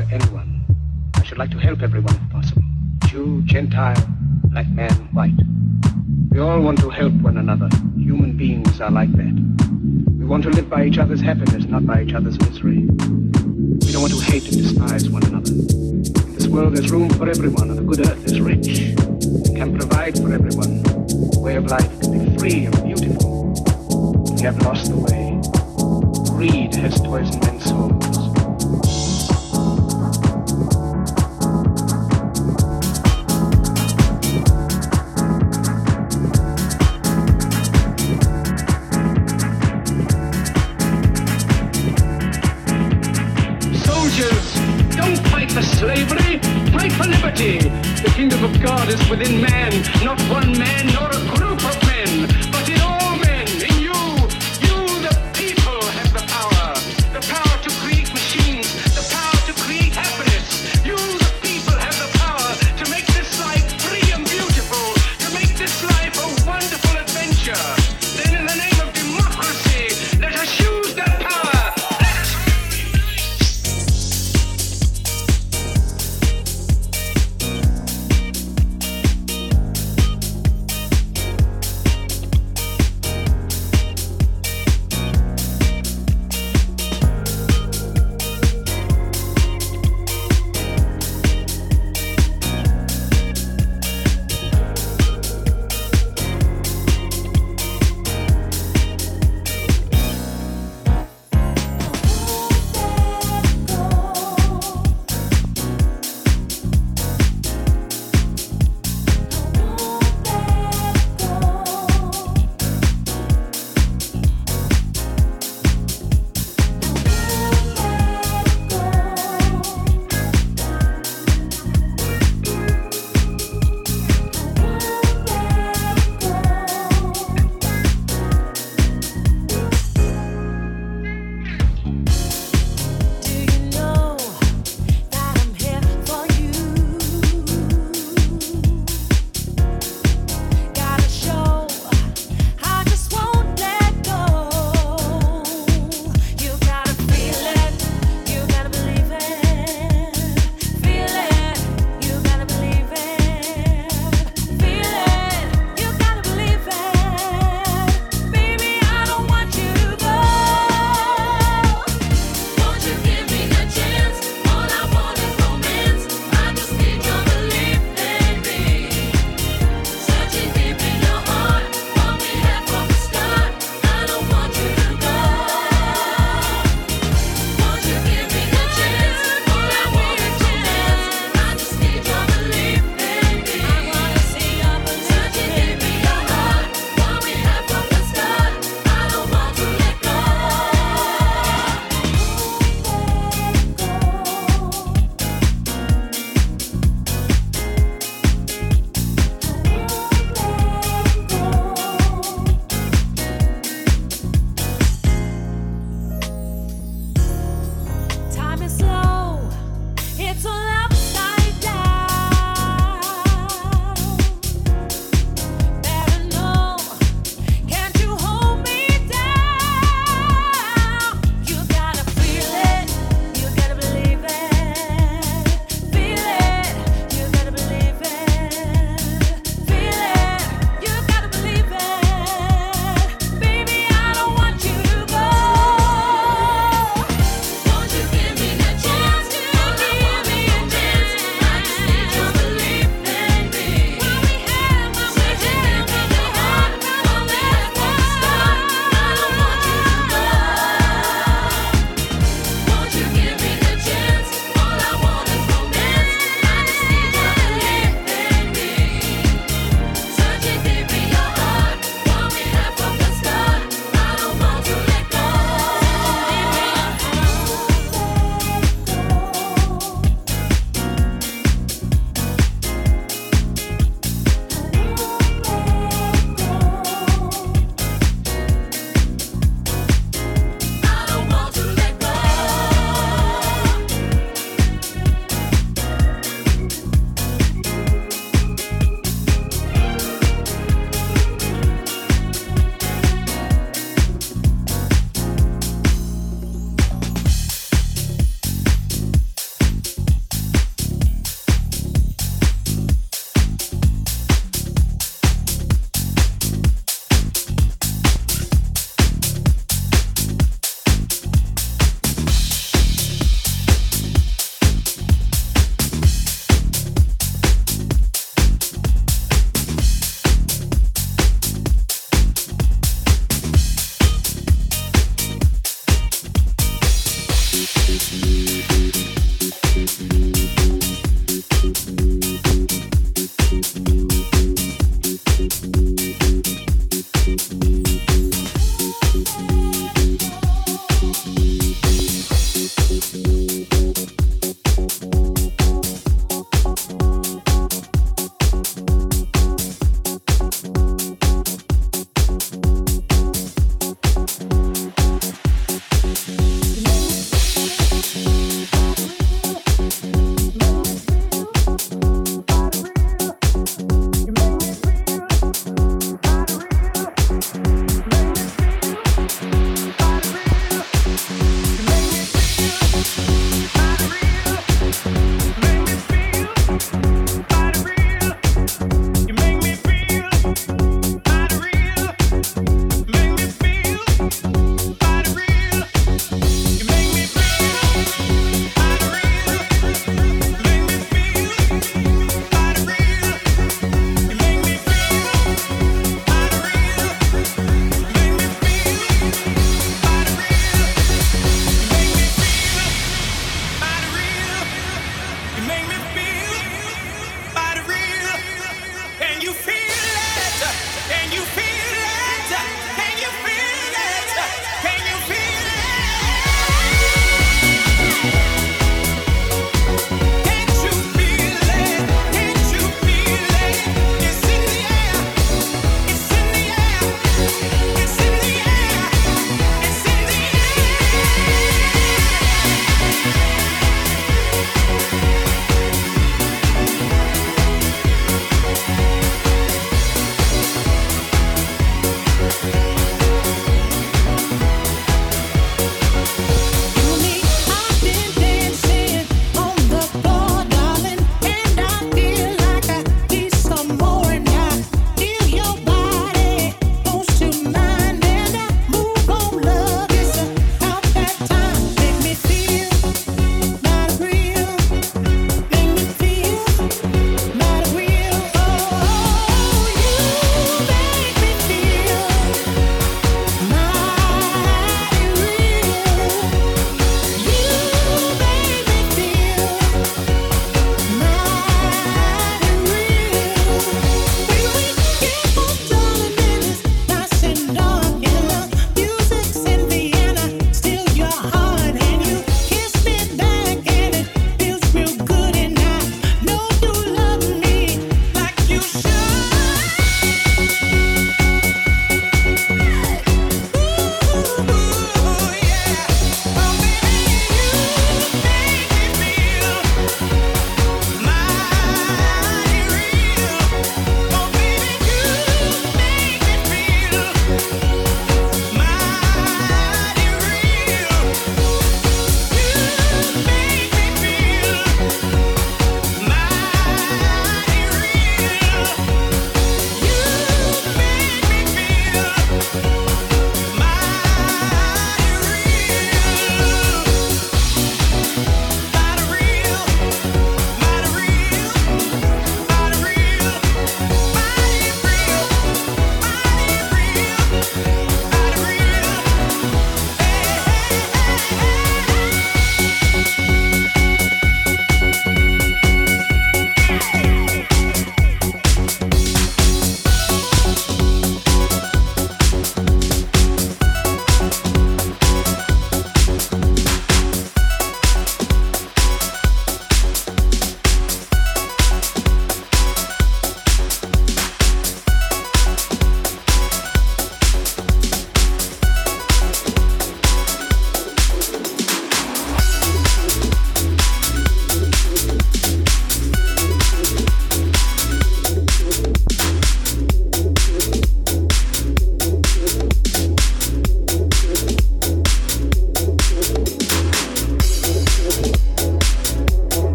conquer anyone. I should like to help everyone if possible. Jew, Gentile, black man, white. We all want to help one another. Human beings are like that. We want to live by each other's happiness, not by each other's misery. We don't want to hate and despise one another. In this world there's room for everyone, and the good earth is rich. It can provide for everyone. The way of life can be free and beautiful. We have lost the way. Greed has poisoned men's souls. Within man, not one